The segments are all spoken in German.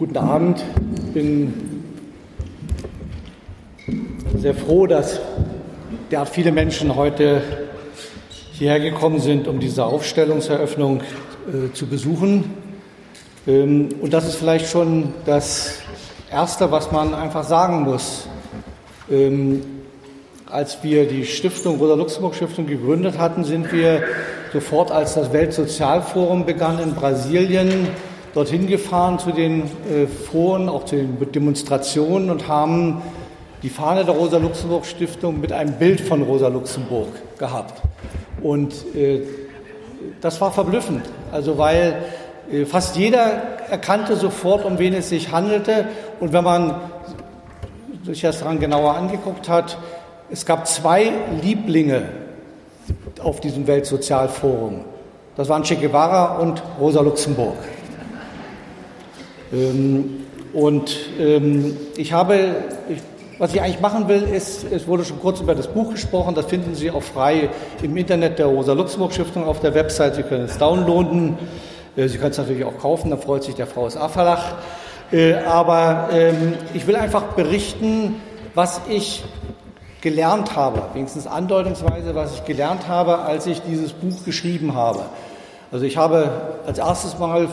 Guten Abend. Ich bin sehr froh, dass derart viele Menschen heute hierher gekommen sind, um diese Aufstellungseröffnung äh, zu besuchen. Ähm, und das ist vielleicht schon das Erste, was man einfach sagen muss. Ähm, als wir die Stiftung, Rosa-Luxemburg-Stiftung gegründet hatten, sind wir sofort, als das Weltsozialforum begann in Brasilien, dorthin gefahren zu den äh, Foren, auch zu den Demonstrationen und haben die Fahne der Rosa-Luxemburg-Stiftung mit einem Bild von Rosa Luxemburg gehabt. Und äh, das war verblüffend, also weil äh, fast jeder erkannte sofort, um wen es sich handelte. Und wenn man sich das daran genauer angeguckt hat, es gab zwei Lieblinge auf diesem Weltsozialforum. Das waren Che Guevara und Rosa Luxemburg. Ähm, und ähm, ich habe, was ich eigentlich machen will, ist, es wurde schon kurz über das Buch gesprochen, das finden Sie auch frei im Internet der Rosa-Luxemburg-Stiftung auf der Website. Sie können es downloaden. Äh, Sie können es natürlich auch kaufen, da freut sich der Frau VSA Verlag. Äh, aber ähm, ich will einfach berichten, was ich gelernt habe, wenigstens andeutungsweise, was ich gelernt habe, als ich dieses Buch geschrieben habe. Also ich habe als erstes Mal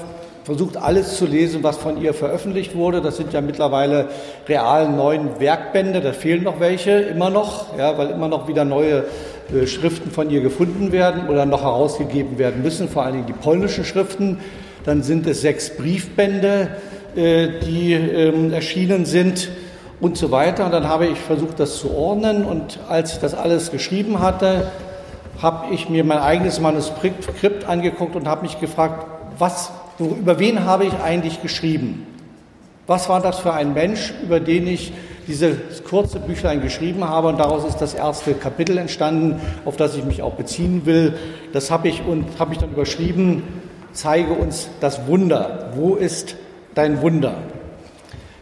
versucht, alles zu lesen, was von ihr veröffentlicht wurde. Das sind ja mittlerweile real neun Werkbände, da fehlen noch welche, immer noch, ja, weil immer noch wieder neue äh, Schriften von ihr gefunden werden oder noch herausgegeben werden müssen, vor allen Dingen die polnischen Schriften. Dann sind es sechs Briefbände, äh, die ähm, erschienen sind und so weiter. Und dann habe ich versucht, das zu ordnen. Und als ich das alles geschrieben hatte, habe ich mir mein eigenes Manuskript angeguckt und habe mich gefragt, was, über wen habe ich eigentlich geschrieben? Was war das für ein Mensch, über den ich dieses kurze Büchlein geschrieben habe? Und daraus ist das erste Kapitel entstanden, auf das ich mich auch beziehen will. Das habe ich und habe ich dann überschrieben. Zeige uns das Wunder. Wo ist dein Wunder?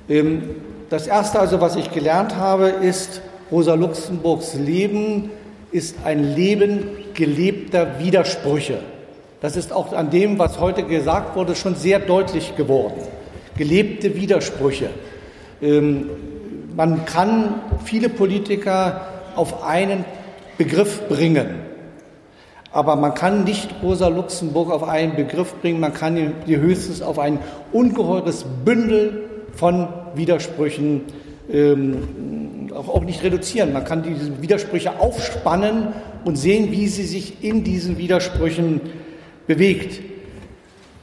Ähm, das erste also, was ich gelernt habe, ist, Rosa Luxemburgs Leben ist ein Leben gelebter Widersprüche. Das ist auch an dem, was heute gesagt wurde, schon sehr deutlich geworden. Gelebte Widersprüche. Ähm, man kann viele Politiker auf einen Begriff bringen. Aber man kann nicht Rosa Luxemburg auf einen Begriff bringen, man kann sie höchstens auf ein ungeheures Bündel von Widersprüchen ähm, auch, auch nicht reduzieren. Man kann diese Widersprüche aufspannen und sehen, wie sie sich in diesen Widersprüchen bewegt.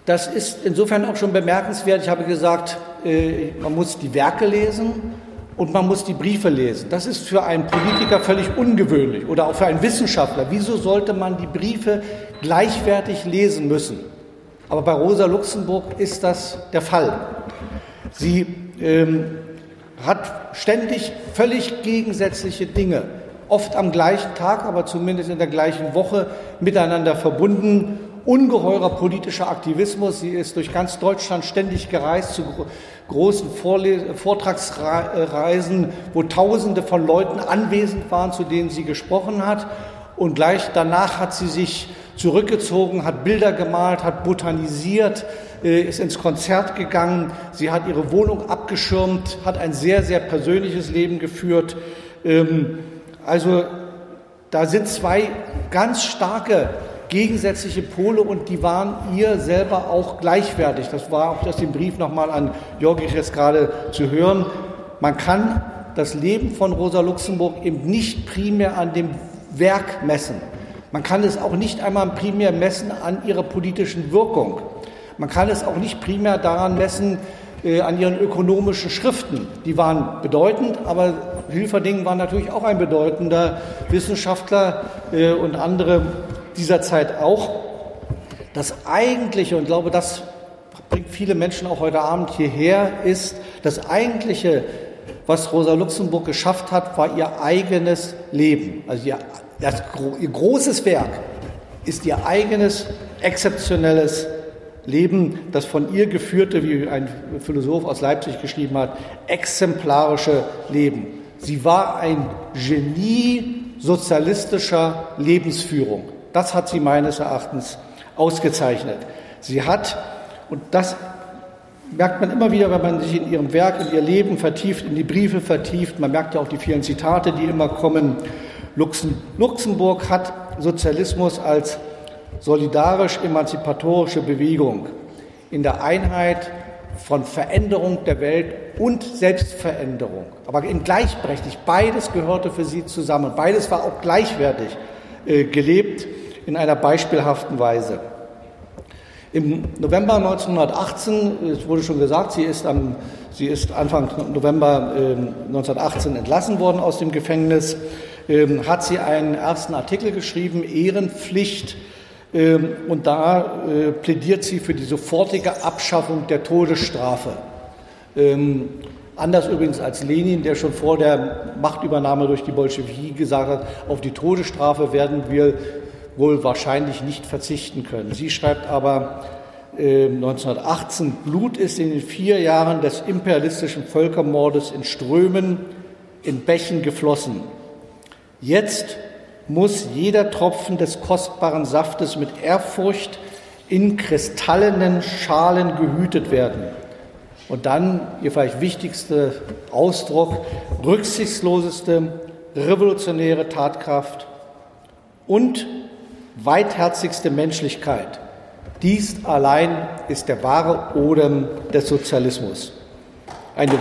Das ist insofern auch schon bemerkenswert. Ich habe gesagt, äh, man muss die Werke lesen und man muss die Briefe lesen. Das ist für einen Politiker völlig ungewöhnlich oder auch für einen Wissenschaftler. Wieso sollte man die Briefe gleichwertig lesen müssen? Aber bei Rosa Luxemburg ist das der Fall. Sie ähm, hat ständig völlig gegensätzliche Dinge, oft am gleichen Tag, aber zumindest in der gleichen Woche miteinander verbunden. Ungeheurer politischer Aktivismus. Sie ist durch ganz Deutschland ständig gereist zu großen Vortragsreisen, wo Tausende von Leuten anwesend waren, zu denen sie gesprochen hat. Und gleich danach hat sie sich zurückgezogen, hat Bilder gemalt, hat botanisiert, äh, ist ins Konzert gegangen. Sie hat ihre Wohnung abgeschirmt, hat ein sehr, sehr persönliches Leben geführt. Ähm, also da sind zwei ganz starke gegensätzliche Pole und die waren ihr selber auch gleichwertig. Das war auch aus dem Brief nochmal an Jörg jetzt gerade zu hören. Man kann das Leben von Rosa Luxemburg eben nicht primär an dem Werk messen. Man kann es auch nicht einmal primär messen an ihrer politischen Wirkung. Man kann es auch nicht primär daran messen, äh, an ihren ökonomischen Schriften. Die waren bedeutend, aber Hilferding war natürlich auch ein bedeutender Wissenschaftler äh, und andere dieser Zeit auch. Das eigentliche, und ich glaube, das bringt viele Menschen auch heute Abend hierher, ist das eigentliche, was Rosa Luxemburg geschafft hat, war ihr eigenes Leben. Also ihr das, ihr großes Werk ist ihr eigenes exzeptionelles Leben, das von ihr geführte, wie ein Philosoph aus Leipzig geschrieben hat, exemplarische Leben. Sie war ein Genie sozialistischer Lebensführung. Das hat sie meines Erachtens ausgezeichnet. Sie hat, und das merkt man immer wieder, wenn man sich in ihrem Werk, in ihr Leben vertieft, in die Briefe vertieft. Man merkt ja auch die vielen Zitate, die immer kommen. Luxemburg hat Sozialismus als solidarisch-emanzipatorische Bewegung in der Einheit von Veränderung der Welt und Selbstveränderung. Aber in gleichberechtigt, beides gehörte für sie zusammen. Beides war auch gleichwertig äh, gelebt in einer beispielhaften Weise. Im November 1918, es wurde schon gesagt, sie ist, am, sie ist Anfang November äh, 1918 entlassen worden aus dem Gefängnis, äh, hat sie einen ersten Artikel geschrieben, Ehrenpflicht, ähm, und da äh, plädiert sie für die sofortige Abschaffung der Todesstrafe. Ähm, anders übrigens als Lenin, der schon vor der Machtübernahme durch die Bolschewiki gesagt hat, auf die Todesstrafe werden wir wohl wahrscheinlich nicht verzichten können. Sie schreibt aber äh, 1918, Blut ist in den vier Jahren des imperialistischen Völkermordes in Strömen, in Bächen geflossen. Jetzt muss jeder Tropfen des kostbaren Saftes mit Ehrfurcht in kristallenen Schalen gehütet werden. Und dann ihr vielleicht wichtigster Ausdruck, rücksichtsloseste revolutionäre Tatkraft und weitherzigste Menschlichkeit. Dies allein ist der wahre Odem des Sozialismus. Eine,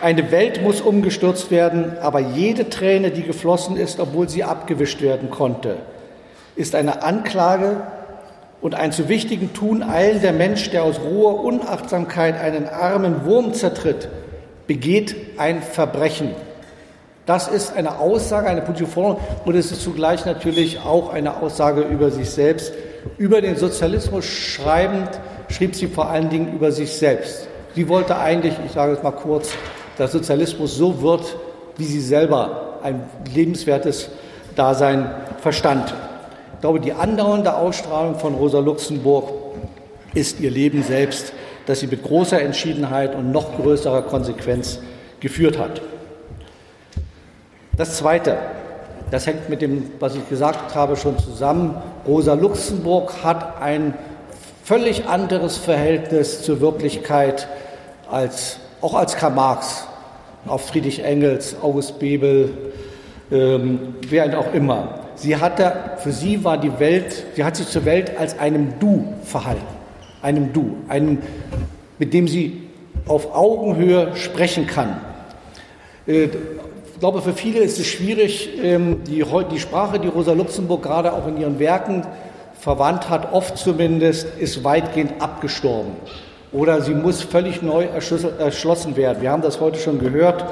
eine Welt muss umgestürzt werden, aber jede Träne, die geflossen ist, obwohl sie abgewischt werden konnte, ist eine Anklage und ein zu wichtigen Tun eilender Mensch, der aus roher Unachtsamkeit einen armen Wurm zertritt, begeht ein Verbrechen. Das ist eine Aussage, eine politische Forderung und es ist zugleich natürlich auch eine Aussage über sich selbst. Über den Sozialismus schreibend schrieb sie vor allen Dingen über sich selbst. Sie wollte eigentlich, ich sage es mal kurz, dass Sozialismus so wird, wie sie selber ein lebenswertes Dasein verstand. Ich glaube, die andauernde Ausstrahlung von Rosa Luxemburg ist ihr Leben selbst, das sie mit großer Entschiedenheit und noch größerer Konsequenz geführt hat. Das Zweite, das hängt mit dem, was ich gesagt habe, schon zusammen. Rosa Luxemburg hat ein völlig anderes Verhältnis zur Wirklichkeit als auch als Karl Marx, auch Friedrich Engels, August Bebel, ähm, wer auch immer. Sie hatte, für sie war die Welt, sie hat sich zur Welt als einem Du verhalten, einem Du, einem, mit dem sie auf Augenhöhe sprechen kann. Äh, ich glaube, für viele ist es schwierig, ähm, die, die Sprache, die Rosa Luxemburg gerade auch in ihren Werken verwandt hat, oft zumindest, ist weitgehend abgestorben. Oder sie muss völlig neu erschlossen werden. Wir haben das heute schon gehört.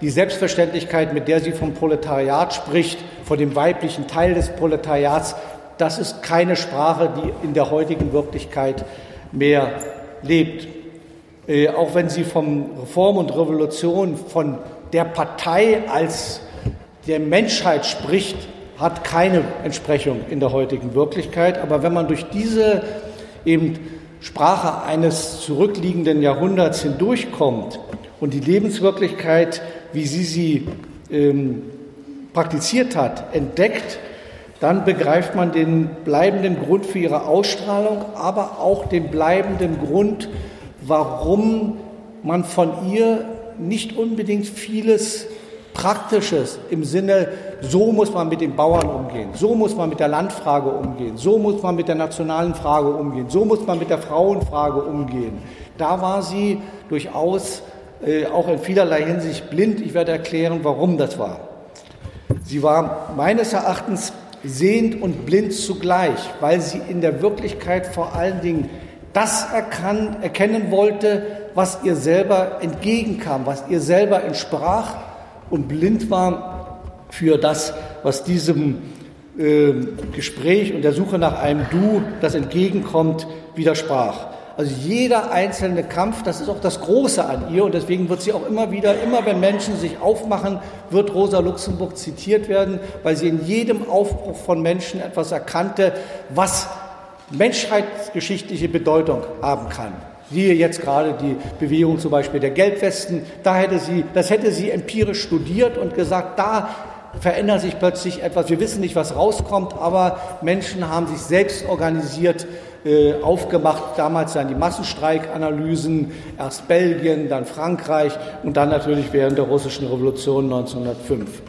Die Selbstverständlichkeit, mit der sie vom Proletariat spricht, von dem weiblichen Teil des Proletariats, das ist keine Sprache, die in der heutigen Wirklichkeit mehr lebt. Äh, auch wenn sie von Reform und Revolution, von der Partei als der Menschheit spricht, hat keine Entsprechung in der heutigen Wirklichkeit. Aber wenn man durch diese eben Sprache eines zurückliegenden Jahrhunderts hindurchkommt und die Lebenswirklichkeit, wie sie sie ähm, praktiziert hat, entdeckt, dann begreift man den bleibenden Grund für ihre Ausstrahlung, aber auch den bleibenden Grund, warum man von ihr nicht unbedingt vieles Praktisches im Sinne, so muss man mit den Bauern umgehen, so muss man mit der Landfrage umgehen, so muss man mit der nationalen Frage umgehen, so muss man mit der Frauenfrage umgehen. Da war sie durchaus äh, auch in vielerlei Hinsicht blind. Ich werde erklären, warum das war. Sie war meines Erachtens sehend und blind zugleich, weil sie in der Wirklichkeit vor allen Dingen das erkan erkennen wollte, was ihr selber entgegenkam, was ihr selber entsprach und blind war für das, was diesem äh, Gespräch und der Suche nach einem Du, das entgegenkommt, widersprach. Also jeder einzelne Kampf, das ist auch das Große an ihr und deswegen wird sie auch immer wieder, immer wenn Menschen sich aufmachen, wird Rosa Luxemburg zitiert werden, weil sie in jedem Aufbruch von Menschen etwas erkannte, was menschheitsgeschichtliche Bedeutung haben kann. Siehe jetzt gerade die Bewegung zum Beispiel der Gelbwesten. Da hätte sie, das hätte sie empirisch studiert und gesagt, da verändert sich plötzlich etwas. Wir wissen nicht, was rauskommt, aber Menschen haben sich selbst organisiert äh, aufgemacht. Damals dann die Massenstreikanalysen, erst Belgien, dann Frankreich und dann natürlich während der russischen Revolution 1905.